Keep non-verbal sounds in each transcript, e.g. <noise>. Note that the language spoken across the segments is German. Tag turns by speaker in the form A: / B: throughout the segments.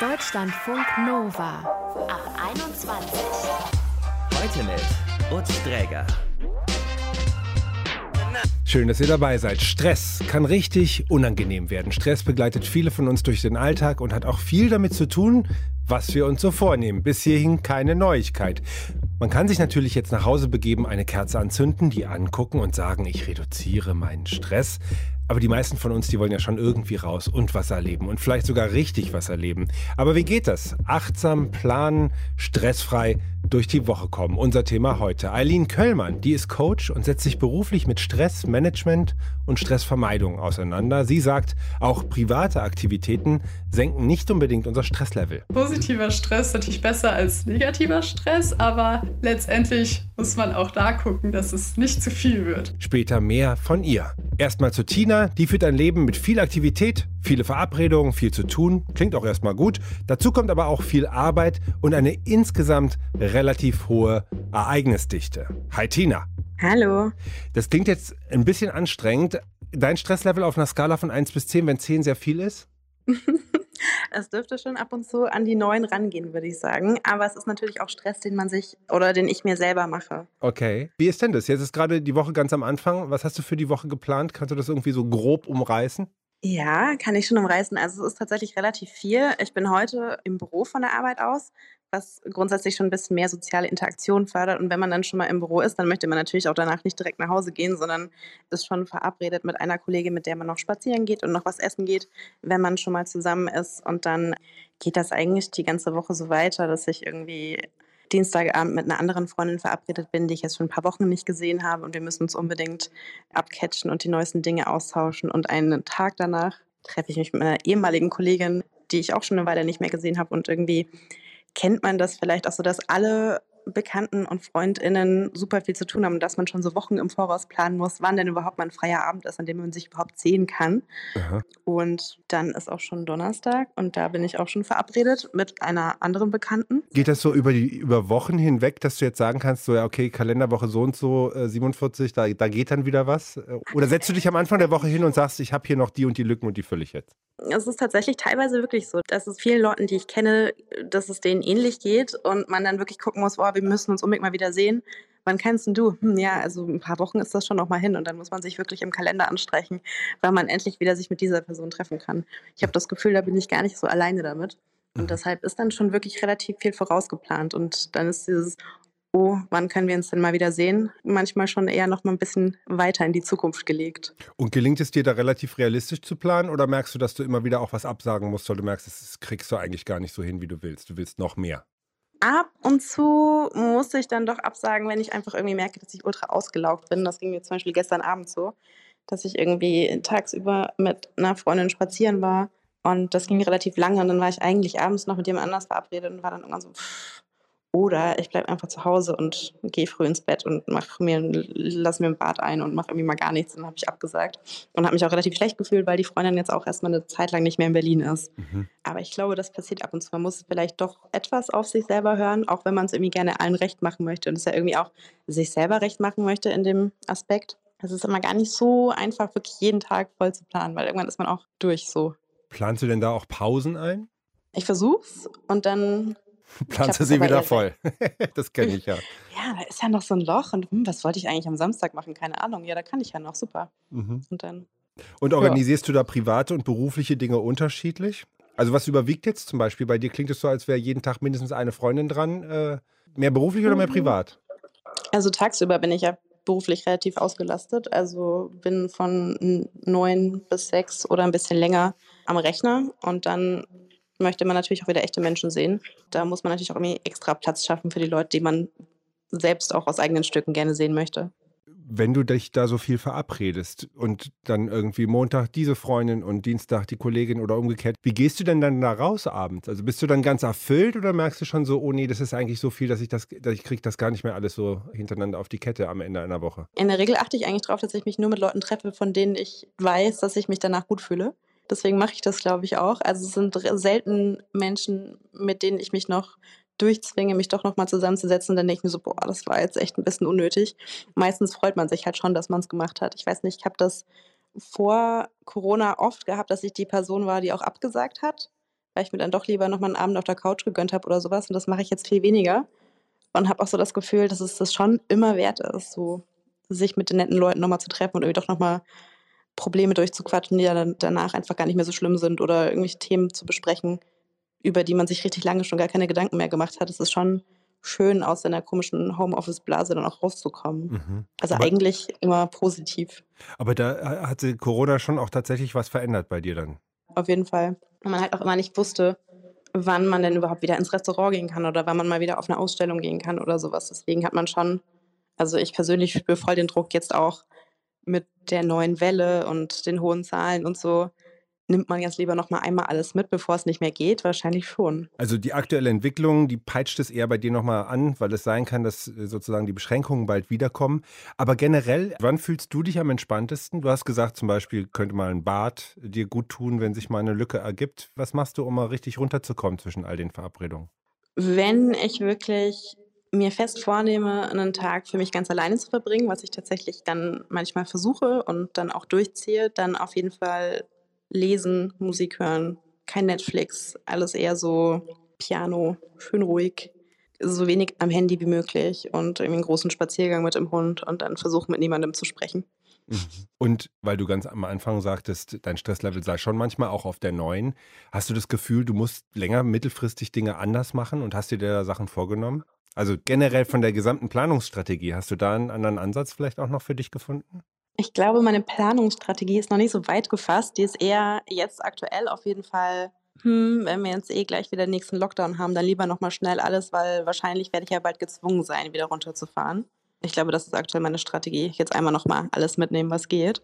A: Deutschlandfunk Nova ab 21.
B: Heute mit Utz Dräger.
C: Schön, dass ihr dabei seid. Stress kann richtig unangenehm werden. Stress begleitet viele von uns durch den Alltag und hat auch viel damit zu tun, was wir uns so vornehmen. Bis hierhin keine Neuigkeit. Man kann sich natürlich jetzt nach Hause begeben, eine Kerze anzünden, die angucken und sagen, ich reduziere meinen Stress. Aber die meisten von uns, die wollen ja schon irgendwie raus und was erleben und vielleicht sogar richtig was erleben. Aber wie geht das? Achtsam, planen, stressfrei durch die Woche kommen. Unser Thema heute. Eileen Köllmann, die ist Coach und setzt sich beruflich mit Stressmanagement und Stressvermeidung auseinander. Sie sagt, auch private Aktivitäten senken nicht unbedingt unser Stresslevel.
D: Positiver Stress ist natürlich besser als negativer Stress, aber letztendlich muss man auch da gucken, dass es nicht zu viel wird.
C: Später mehr von ihr. Erstmal zu Tina, die führt ein Leben mit viel Aktivität, viele Verabredungen, viel zu tun. Klingt auch erstmal gut. Dazu kommt aber auch viel Arbeit und eine insgesamt relativ hohe Ereignisdichte. Hi Tina.
E: Hallo.
C: Das klingt jetzt ein bisschen anstrengend. Dein Stresslevel auf einer Skala von 1 bis 10, wenn 10 sehr viel ist? <laughs>
E: Es dürfte schon ab und zu an die neuen rangehen, würde ich sagen. Aber es ist natürlich auch Stress, den man sich oder den ich mir selber mache.
C: Okay. Wie ist denn das? Jetzt ist gerade die Woche ganz am Anfang. Was hast du für die Woche geplant? Kannst du das irgendwie so grob umreißen?
E: Ja, kann ich schon umreißen. Also es ist tatsächlich relativ viel. Ich bin heute im Büro von der Arbeit aus, was grundsätzlich schon ein bisschen mehr soziale Interaktion fördert. Und wenn man dann schon mal im Büro ist, dann möchte man natürlich auch danach nicht direkt nach Hause gehen, sondern ist schon verabredet mit einer Kollegin, mit der man noch spazieren geht und noch was essen geht, wenn man schon mal zusammen ist. Und dann geht das eigentlich die ganze Woche so weiter, dass ich irgendwie Dienstagabend mit einer anderen Freundin verabredet bin, die ich jetzt schon ein paar Wochen nicht gesehen habe und wir müssen uns unbedingt abcatchen und die neuesten Dinge austauschen. Und einen Tag danach treffe ich mich mit meiner ehemaligen Kollegin, die ich auch schon eine Weile nicht mehr gesehen habe und irgendwie kennt man das vielleicht auch so, dass alle Bekannten und Freundinnen super viel zu tun haben, dass man schon so Wochen im Voraus planen muss, wann denn überhaupt mal ein freier Abend ist, an dem man sich überhaupt sehen kann.
C: Aha.
E: Und dann ist auch schon Donnerstag und da bin ich auch schon verabredet mit einer anderen Bekannten.
C: Geht das so über die über Wochen hinweg, dass du jetzt sagen kannst, so ja, okay, Kalenderwoche so und so, äh, 47, da, da geht dann wieder was? Äh, Oder setzt du dich am Anfang der Woche hin und sagst, ich habe hier noch die und die Lücken und die fülle ich jetzt?
E: Es ist tatsächlich teilweise wirklich so, dass es vielen Leuten, die ich kenne, dass es denen ähnlich geht und man dann wirklich gucken muss, boah, wir müssen uns unbedingt mal wieder sehen. Wann kennst denn du? Hm, ja, also ein paar Wochen ist das schon noch mal hin und dann muss man sich wirklich im Kalender anstreichen, weil man endlich wieder sich mit dieser Person treffen kann. Ich habe das Gefühl, da bin ich gar nicht so alleine damit. Und
C: Mhm.
E: deshalb ist dann schon wirklich relativ viel vorausgeplant. Und dann ist dieses, oh, wann können wir uns denn mal wieder sehen? Manchmal schon eher noch mal ein bisschen weiter in die Zukunft gelegt.
C: Und gelingt es dir da relativ realistisch zu planen oder merkst du, dass du immer wieder auch was absagen musst, weil du merkst, das kriegst du eigentlich gar nicht so hin, wie du willst. Du willst noch mehr.
E: Ab und zu musste ich dann doch absagen, wenn ich einfach irgendwie merke, dass ich ultra ausgelaugt bin. Das ging mir zum Beispiel gestern Abend so, dass ich irgendwie tagsüber mit einer Freundin spazieren war und das ging relativ lange und dann war ich eigentlich abends noch mit jemand anders verabredet und war dann irgendwann so, pff. Oder ich bleibe einfach zu Hause und gehe früh ins Bett und mach mir, lass mir ein Bad ein und mache irgendwie mal gar nichts. Dann habe ich abgesagt und habe mich auch relativ schlecht gefühlt, weil die Freundin jetzt auch erstmal eine Zeit lang nicht mehr in Berlin ist.
C: Mhm.
E: Aber ich glaube, das passiert ab und zu. Man muss vielleicht doch etwas auf sich selber hören, auch wenn man es irgendwie gerne allen recht machen möchte und es ja irgendwie auch sich selber recht machen möchte in dem Aspekt. Es ist immer gar nicht so einfach, wirklich jeden Tag voll zu planen, weil irgendwann ist man auch durch so.
C: Planst du denn da auch Pausen ein?
E: Ich versuch's und dann, Es
C: sie wieder voll? <laughs> das kenne ich ja.
E: ja, da ist ja noch so ein Loch und hm, was wollte ich eigentlich am Samstag machen? Keine Ahnung. Ja, da kann ich ja noch, super.
C: Mhm.
E: Und dann,
C: Und organisierst du da private und berufliche Dinge unterschiedlich? Also was überwiegt jetzt zum Beispiel? Bei dir klingt es so, als wäre jeden Tag mindestens eine Freundin dran. Äh, mehr beruflich oder mehr
E: Mhm.
C: privat?
E: also tagsüber bin ich ja beruflich relativ ausgelastet. Also bin von neun bis sechs oder ein bisschen länger am Rechner und dann möchte man natürlich auch wieder echte Menschen sehen. Da muss man natürlich auch irgendwie extra Platz schaffen für die Leute, die man selbst auch aus eigenen Stücken gerne sehen möchte.
C: Wenn du dich da so viel verabredest und dann irgendwie Montag diese Freundin und Dienstag die Kollegin oder umgekehrt, wie gehst du denn dann da raus abends? Also bist du dann ganz erfüllt oder merkst du schon so, oh nee, das ist eigentlich so viel, dass ich das, dass ich krieg das gar nicht mehr alles so hintereinander auf die Kette am Ende einer Woche?
E: In der Regel achte ich eigentlich darauf, dass ich mich nur mit Leuten treffe, von denen ich weiß, dass ich mich danach gut fühle. Deswegen mache ich das, glaube ich, auch. Also es sind selten Menschen, mit denen ich mich noch durchzwinge, mich doch nochmal zusammenzusetzen. Dann denke ich mir so, boah, das war jetzt echt ein bisschen unnötig. Meistens freut man sich halt schon, dass man es gemacht hat. Ich weiß nicht, ich habe das vor Corona oft gehabt, dass ich die Person war, die auch abgesagt hat, weil ich mir dann doch lieber nochmal einen Abend auf der Couch gegönnt habe oder sowas. Und das mache ich jetzt viel weniger. Und habe auch so das Gefühl, dass es das schon immer wert ist, so sich mit den netten Leuten nochmal zu treffen und irgendwie doch nochmal Probleme durchzuquatschen, die dann danach einfach gar nicht mehr so schlimm sind oder irgendwelche Themen zu besprechen, über die man sich richtig lange schon gar keine Gedanken mehr gemacht hat. Es ist schon schön, aus seiner komischen Homeoffice-Blase dann auch rauszukommen. Mhm. Also aber, eigentlich immer positiv.
C: Aber da hat Corona schon auch tatsächlich was verändert bei dir dann?
E: Auf jeden Fall. Und man halt auch immer nicht wusste, wann man denn überhaupt wieder ins Restaurant gehen kann oder wann man mal wieder auf eine Ausstellung gehen kann oder sowas. Deswegen hat man schon, also ich persönlich spüre voll den Druck jetzt auch mit der neuen Welle und den hohen Zahlen und so, nimmt man jetzt lieber noch mal einmal alles mit, bevor es nicht mehr geht? Wahrscheinlich schon.
C: Also die aktuelle Entwicklung, die peitscht es eher bei dir noch mal an, weil es sein kann, dass äh, sozusagen die Beschränkungen bald wiederkommen. Aber generell, wann fühlst du dich am entspanntesten? Du hast gesagt, zum Beispiel könnte mal ein Bad dir gut tun, wenn sich mal eine Lücke ergibt. Was machst du, um mal richtig runterzukommen zwischen all den Verabredungen?
E: Wenn ich wirklich mir fest vornehme, einen Tag für mich ganz alleine zu verbringen, was ich tatsächlich dann manchmal versuche und dann auch durchziehe, dann auf jeden Fall lesen, Musik hören, kein Netflix, alles eher so Piano, schön ruhig, so wenig am Handy wie möglich und irgendwie einen großen Spaziergang mit dem Hund und dann versuchen mit niemandem zu sprechen.
C: Mhm. Und weil du ganz am Anfang sagtest, dein Stresslevel sei schon manchmal auch auf der neuen, hast du das Gefühl, du musst länger mittelfristig Dinge anders machen und hast dir da Sachen vorgenommen? Also generell von der gesamten Planungsstrategie, hast du da einen anderen Ansatz vielleicht auch noch für dich gefunden?
E: Ich glaube, meine Planungsstrategie ist noch nicht so weit gefasst. Die ist eher jetzt aktuell auf jeden Fall, hm, wenn wir jetzt eh gleich wieder den nächsten Lockdown haben, dann lieber nochmal schnell alles, weil wahrscheinlich werde ich ja bald gezwungen sein, wieder runterzufahren. Ich glaube, das ist aktuell meine Strategie. Jetzt einmal nochmal alles mitnehmen, was geht.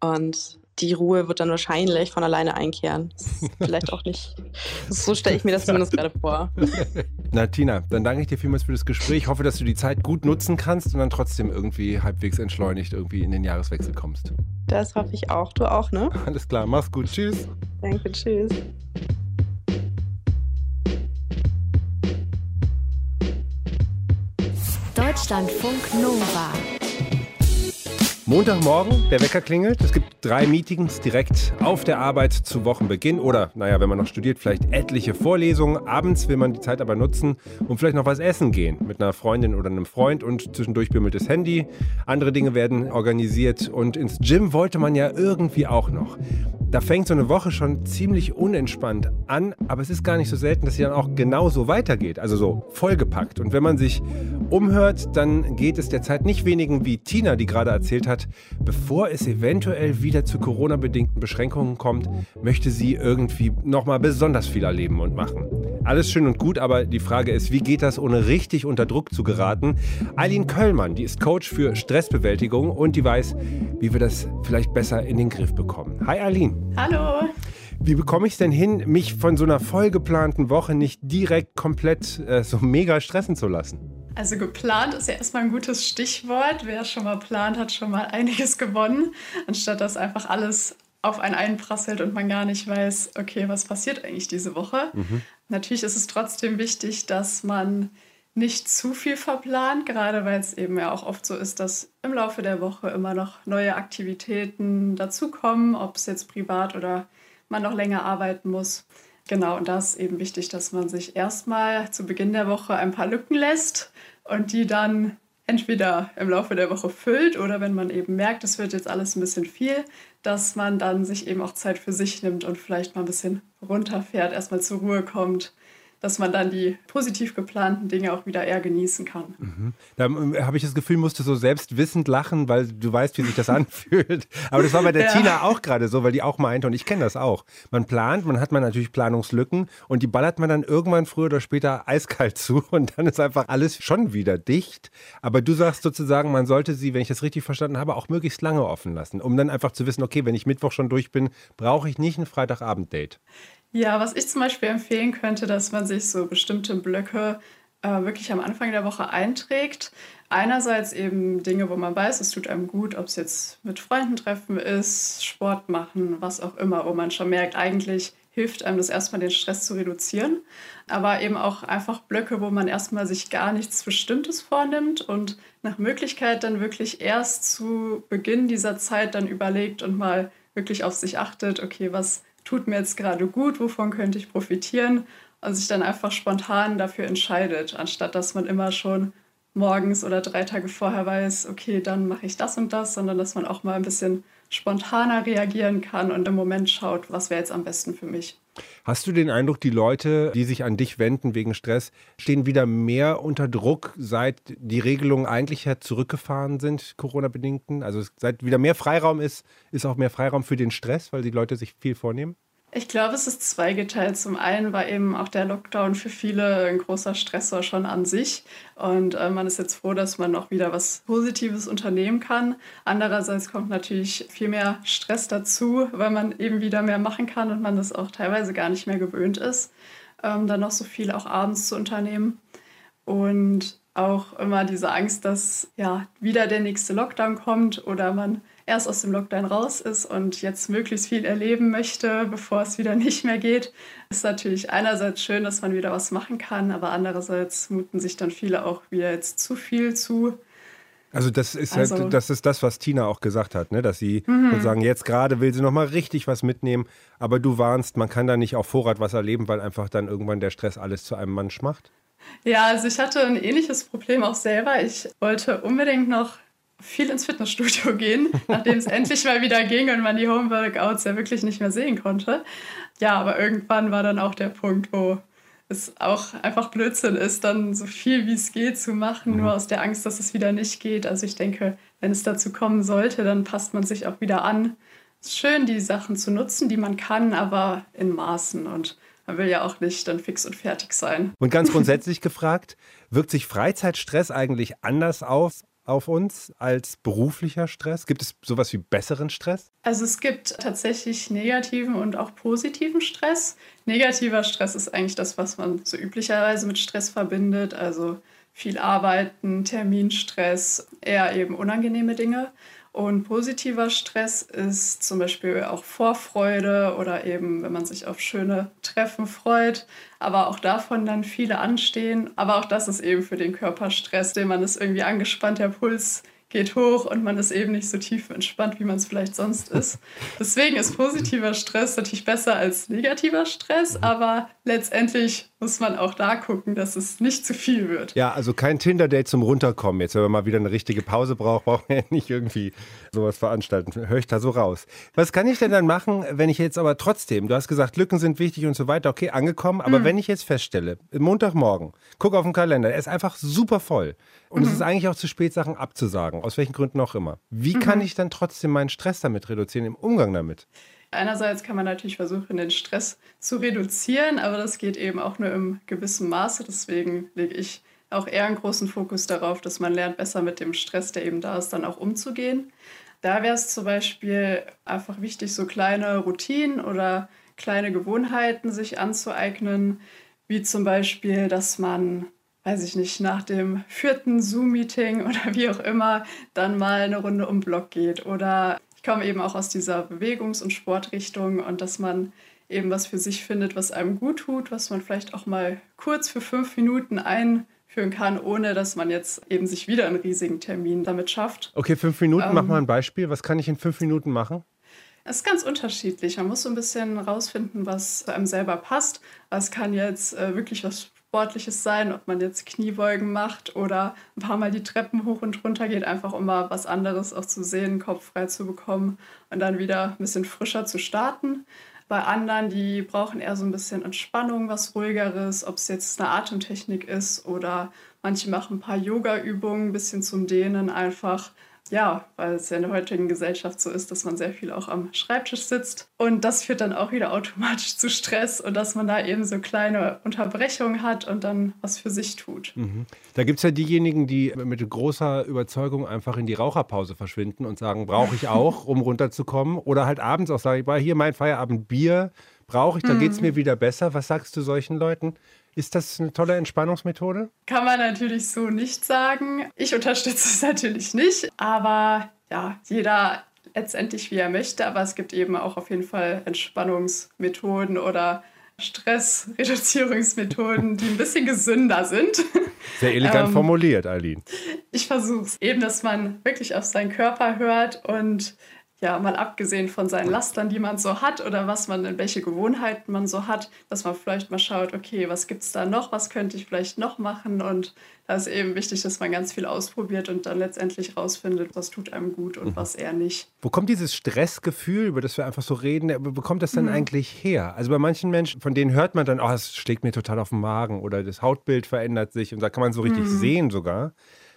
E: Und die Ruhe wird dann wahrscheinlich von alleine einkehren. <laughs> vielleicht auch nicht. So stelle ich mir das zumindest gerade vor. <laughs>
C: Na, Tina, dann danke ich dir vielmals für das Gespräch. Ich hoffe, dass du die Zeit gut nutzen kannst und dann trotzdem irgendwie halbwegs entschleunigt irgendwie in den Jahreswechsel kommst.
E: Das hoffe ich auch. Du auch, ne? <laughs>
C: Alles klar, mach's gut. Tschüss.
E: Danke, tschüss.
A: Deutschlandfunk Nova.
C: Montagmorgen, der Wecker klingelt. Es gibt drei Meetings direkt auf der Arbeit zu Wochenbeginn oder, naja, wenn man noch studiert, vielleicht etliche Vorlesungen. Abends will man die Zeit aber nutzen und vielleicht noch was essen gehen mit einer Freundin oder einem Freund und zwischendurch bimmelt das Handy. Andere Dinge werden organisiert und ins Gym wollte man ja irgendwie auch noch. Da fängt so eine Woche schon ziemlich unentspannt an, aber es ist gar nicht so selten, dass sie dann auch genauso weitergeht, also so vollgepackt. Und wenn man sich umhört, dann geht es derzeit nicht wenigen wie Tina, die gerade erzählt hat, bevor es eventuell wieder zu Corona-bedingten Beschränkungen kommt, möchte sie irgendwie nochmal besonders viel erleben und machen. Alles schön und gut, aber die Frage ist, wie geht das, ohne richtig unter Druck zu geraten? Eileen Köllmann, die ist Coach für Stressbewältigung und die weiß, wie wir das vielleicht besser in den Griff bekommen. Hi Eileen.
D: Hallo.
C: Wie bekomme ich es denn hin, mich von so einer vollgeplanten Woche nicht direkt komplett äh, so mega stressen zu lassen?
D: Also geplant ist ja erstmal ein gutes Stichwort. Wer schon mal plant, hat schon mal einiges gewonnen, anstatt dass einfach alles auf einen einprasselt und man gar nicht weiß, okay, was passiert eigentlich diese Woche. Mhm. Natürlich ist es trotzdem wichtig, dass man nicht zu viel verplant, gerade weil es eben ja auch oft so ist, dass im Laufe der Woche immer noch neue Aktivitäten dazukommen, ob es jetzt privat oder man noch länger arbeiten muss. Genau, und da ist eben wichtig, dass man sich erstmal zu Beginn der Woche ein paar Lücken lässt und die dann entweder im Laufe der Woche füllt oder wenn man eben merkt, es wird jetzt alles ein bisschen viel, dass man dann sich eben auch Zeit für sich nimmt und vielleicht mal ein bisschen runterfährt, erstmal zur Ruhe kommt dass man dann die positiv geplanten Dinge auch wieder eher genießen kann.
C: Mhm. Da ähm, habe ich das Gefühl, musst du so selbstwissend lachen, weil du weißt, wie sich das <laughs> anfühlt. Aber das war bei der ja. Tina auch gerade so, weil die auch meinte, und ich kenne das auch. Man plant, man hat man natürlich Planungslücken und die ballert man dann irgendwann früher oder später eiskalt <laughs> zu und dann ist einfach alles schon wieder dicht. Aber du sagst sozusagen, man sollte sie, wenn ich das richtig verstanden habe, auch möglichst lange offen lassen, um dann einfach zu wissen, okay, wenn ich Mittwoch schon durch bin, brauche ich nicht ein Freitagabend-Date.
D: Ja, was ich zum Beispiel empfehlen könnte, dass man sich so bestimmte Blöcke äh, wirklich am Anfang der Woche einträgt. Einerseits eben Dinge, wo man weiß, es tut einem gut, ob es jetzt mit Freunden treffen ist, Sport machen, was auch immer, wo man schon merkt, eigentlich hilft einem das erstmal den Stress zu reduzieren. Aber eben auch einfach Blöcke, wo man erstmal sich gar nichts Bestimmtes vornimmt und nach Möglichkeit dann wirklich erst zu Beginn dieser Zeit dann überlegt und mal wirklich auf sich achtet, okay, was tut mir jetzt gerade gut, wovon könnte ich profitieren? Und sich dann einfach spontan dafür entscheidet, anstatt dass man immer schon morgens oder drei Tage vorher weiß, okay, dann mache ich das und das, sondern dass man auch mal ein bisschen spontaner reagieren kann und im Moment schaut, was wäre jetzt am besten für mich.
C: Hast du den Eindruck, die Leute, die sich an dich wenden wegen Stress, stehen wieder mehr unter Druck, seit die Regelungen eigentlich zurückgefahren sind, Corona-bedingten? Also seit wieder mehr Freiraum ist, ist auch mehr Freiraum für den Stress, weil die Leute sich viel vornehmen?
D: Ich glaube, es ist zweigeteilt. Zum einen war eben auch der Lockdown für viele ein großer Stressor schon an sich. Und äh, man ist jetzt froh, dass man auch wieder was Positives unternehmen kann. Andererseits kommt natürlich viel mehr Stress dazu, weil man eben wieder mehr machen kann und man das auch teilweise gar nicht mehr gewöhnt ist, ähm, dann noch so viel auch abends zu unternehmen. Und auch immer diese Angst, dass ja wieder der nächste Lockdown kommt oder man erst aus dem Lockdown raus ist und jetzt möglichst viel erleben möchte, bevor es wieder <laughs> nicht mehr geht, ist natürlich einerseits schön, dass man wieder was machen kann, aber andererseits muten sich dann viele auch wieder jetzt zu viel zu.
C: Also das ist also, halt, das ist das, was Tina auch gesagt hat, ne? dass sie mhm. sozusagen jetzt gerade will sie noch mal richtig was mitnehmen, aber du warnst, man kann da nicht auf Vorrat was erleben, weil einfach dann irgendwann der Stress alles zu einem Mann macht.
D: Ja, also ich hatte ein ähnliches Problem auch selber. Ich wollte unbedingt noch viel ins Fitnessstudio gehen, <laughs> nachdem es endlich mal wieder ging und man die Homeworkouts ja wirklich nicht mehr sehen konnte. Ja, aber irgendwann war dann auch der Punkt, wo es auch einfach Blödsinn ist, dann so viel wie es geht zu machen, mhm. nur aus der Angst, dass es wieder nicht geht. Also ich denke, wenn es dazu kommen sollte, dann passt man sich auch wieder an. Es ist schön, die Sachen zu nutzen, die man kann, aber in Maßen und man will ja auch nicht dann fix und fertig sein.
C: Und ganz grundsätzlich gefragt, wirkt sich Freizeitstress eigentlich anders auf auf uns als beruflicher Stress? Gibt es sowas wie besseren Stress?
D: Also es gibt tatsächlich negativen und auch positiven Stress. Negativer Stress ist eigentlich das, was man so üblicherweise mit Stress verbindet. Also viel Arbeiten, Terminstress, eher eben unangenehme Dinge. Und positiver Stress ist zum Beispiel auch Vorfreude oder eben, wenn man sich auf schöne Treffen freut, aber auch davon dann viele anstehen. Aber auch das ist eben für den Körper Stress, den man ist irgendwie angespannt, der Puls geht hoch und man ist eben nicht so tief entspannt, wie man es vielleicht sonst ist. <laughs> Deswegen ist positiver Stress natürlich besser als negativer Stress, aber letztendlich muss man auch da gucken, dass es nicht zu viel wird.
C: Ja, also kein Tinder-Date zum Runterkommen. Jetzt, wenn man mal wieder eine richtige Pause braucht, braucht man ja <laughs> nicht irgendwie sowas veranstalten. Höre ich da so raus. Was kann ich denn dann machen, wenn ich jetzt aber trotzdem, du hast gesagt, Lücken sind wichtig und so weiter, okay, angekommen, aber mhm. wenn ich jetzt feststelle, Montagmorgen, guck auf den Kalender, er ist einfach super voll und mhm. es ist eigentlich auch zu spät, Sachen abzusagen, aus welchen Gründen auch immer. Wie mhm. kann ich dann trotzdem meinen Stress damit reduzieren, im Umgang damit?
D: Einerseits kann man natürlich versuchen, den Stress zu reduzieren, aber das geht eben auch nur im gewissen Maße. Deswegen lege ich auch eher einen großen Fokus darauf, dass man lernt, besser mit dem Stress, der eben da ist, dann auch umzugehen. Da wäre es zum Beispiel einfach wichtig, so kleine Routinen oder kleine Gewohnheiten sich anzueignen, wie zum Beispiel, dass man, weiß ich nicht, nach dem vierten Zoom-Meeting oder wie auch immer dann mal eine Runde um Block geht oder komme eben auch aus dieser Bewegungs- und Sportrichtung und dass man eben was für sich findet, was einem gut tut, was man vielleicht auch mal kurz für fünf Minuten einführen kann, ohne dass man jetzt eben sich wieder einen riesigen Termin damit schafft.
C: Okay, fünf Minuten, ähm, mach mal ein Beispiel. Was kann ich in fünf Minuten machen?
D: Es ist ganz unterschiedlich. Man muss so ein bisschen rausfinden, was einem selber passt. Es kann jetzt äh, wirklich was Sportliches sein, ob man jetzt Kniebeugen macht oder ein paar Mal die Treppen hoch und runter geht, einfach um mal was anderes auch zu sehen, Kopf frei zu bekommen und dann wieder ein bisschen frischer zu starten. Bei anderen, die brauchen eher so ein bisschen Entspannung, was ruhigeres, ob es jetzt eine Atemtechnik ist oder manche machen ein paar Yoga-Übungen, ein bisschen zum Dehnen einfach ja, weil es ja in der heutigen Gesellschaft so ist, dass man sehr viel auch am Schreibtisch sitzt. Und das führt dann auch wieder automatisch zu Stress und dass man da eben so kleine Unterbrechungen hat und dann was für sich tut.
C: Mhm. Da gibt es ja diejenigen, die mit großer Überzeugung einfach in die Raucherpause verschwinden und sagen, brauche ich auch, um runterzukommen. Oder halt abends auch sagen, ich hier mein Feierabendbier brauche ich, dann mhm. geht es mir wieder besser. Was sagst du solchen Leuten? Ist das eine tolle Entspannungsmethode?
D: Kann man natürlich so nicht sagen. Ich unterstütze <laughs> es natürlich nicht, aber ja, jeder letztendlich wie er möchte, aber es gibt eben auch auf jeden Fall Entspannungsmethoden oder Stressreduzierungsmethoden, die ein bisschen gesünder sind. <laughs>
C: Sehr elegant ähm, formuliert, Eileen.
D: Ich versuche es eben, dass man wirklich auf seinen Körper hört und ja, mal abgesehen von seinen Lastern, die man so hat oder was man, in welche Gewohnheiten man so hat, dass man vielleicht mal schaut, okay, was gibt es da noch, was könnte ich vielleicht noch machen und da ist eben wichtig, dass man ganz viel ausprobiert und dann letztendlich rausfindet, was tut einem gut und mhm. was eher nicht.
C: Wo kommt dieses Stressgefühl, über das wir einfach so reden, wo kommt das denn mhm. eigentlich her? Also bei manchen Menschen, von denen hört man dann, oh, es schlägt mir total auf den Magen oder das Hautbild verändert sich und da kann man so richtig mhm. sehen sogar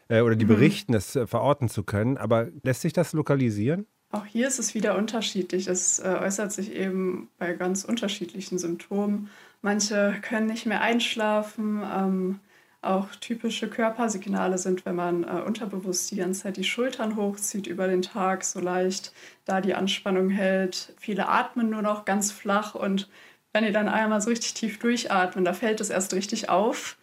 C: äh, oder die mhm. berichten, das äh, verorten zu können. Aber lässt sich das lokalisieren?
D: Auch hier ist es wieder unterschiedlich. Es äh, äußert sich eben bei ganz unterschiedlichen Symptomen. Manche können nicht mehr einschlafen. Ähm, auch typische Körpersignale sind, wenn man äh, unterbewusst die ganze Zeit die Schultern hochzieht über den Tag, so leicht da die Anspannung hält. Viele atmen nur noch ganz flach und wenn die dann einmal so richtig tief durchatmen, da fällt es erst richtig auf.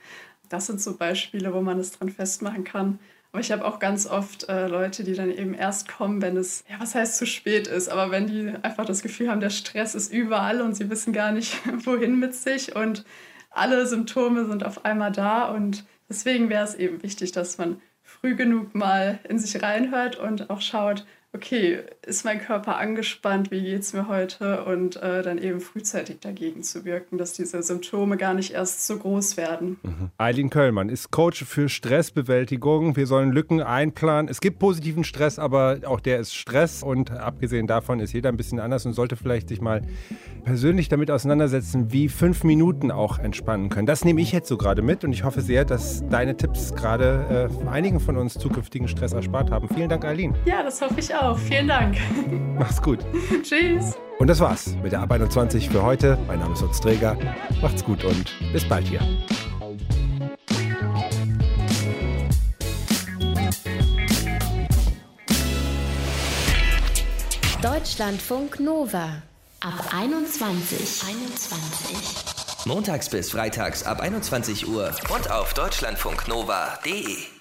D: Das sind so Beispiele, wo man es dran festmachen kann. Aber ich habe auch ganz oft äh, Leute, die dann eben erst kommen, wenn es, ja, was heißt zu spät ist, aber wenn die einfach das Gefühl haben, der Stress ist überall und sie wissen gar nicht, <laughs> wohin mit sich und alle Symptome sind auf einmal da. Und deswegen wäre es eben wichtig, dass man früh genug mal in sich reinhört und auch schaut, okay, ist mein Körper angespannt, wie geht es mir heute und äh, dann eben frühzeitig dagegen zu wirken, dass diese Symptome gar nicht erst so groß werden.
C: Mhm. Eileen Köllmann ist Coach für Stressbewältigung. Wir sollen Lücken einplanen. Es gibt positiven Stress, aber auch der ist Stress und abgesehen davon ist jeder ein bisschen anders und sollte vielleicht sich mal persönlich damit auseinandersetzen, wie fünf Minuten auch entspannen können. Das nehme ich jetzt so gerade mit und ich hoffe sehr, dass deine Tipps gerade äh, einigen von uns zukünftigen Stress erspart haben. Vielen Dank, Eileen.
D: Ja, das hoffe ich auch. Vielen Dank.
C: Mach's gut. <laughs>
D: Tschüss.
C: Und das war's mit der Ab 21 für heute. Mein Name ist Utz Träger. Macht's gut und bis bald hier.
A: Deutschlandfunk Nova ab 21. 21.
B: Montags bis freitags ab 21 Uhr und auf deutschlandfunknova.de.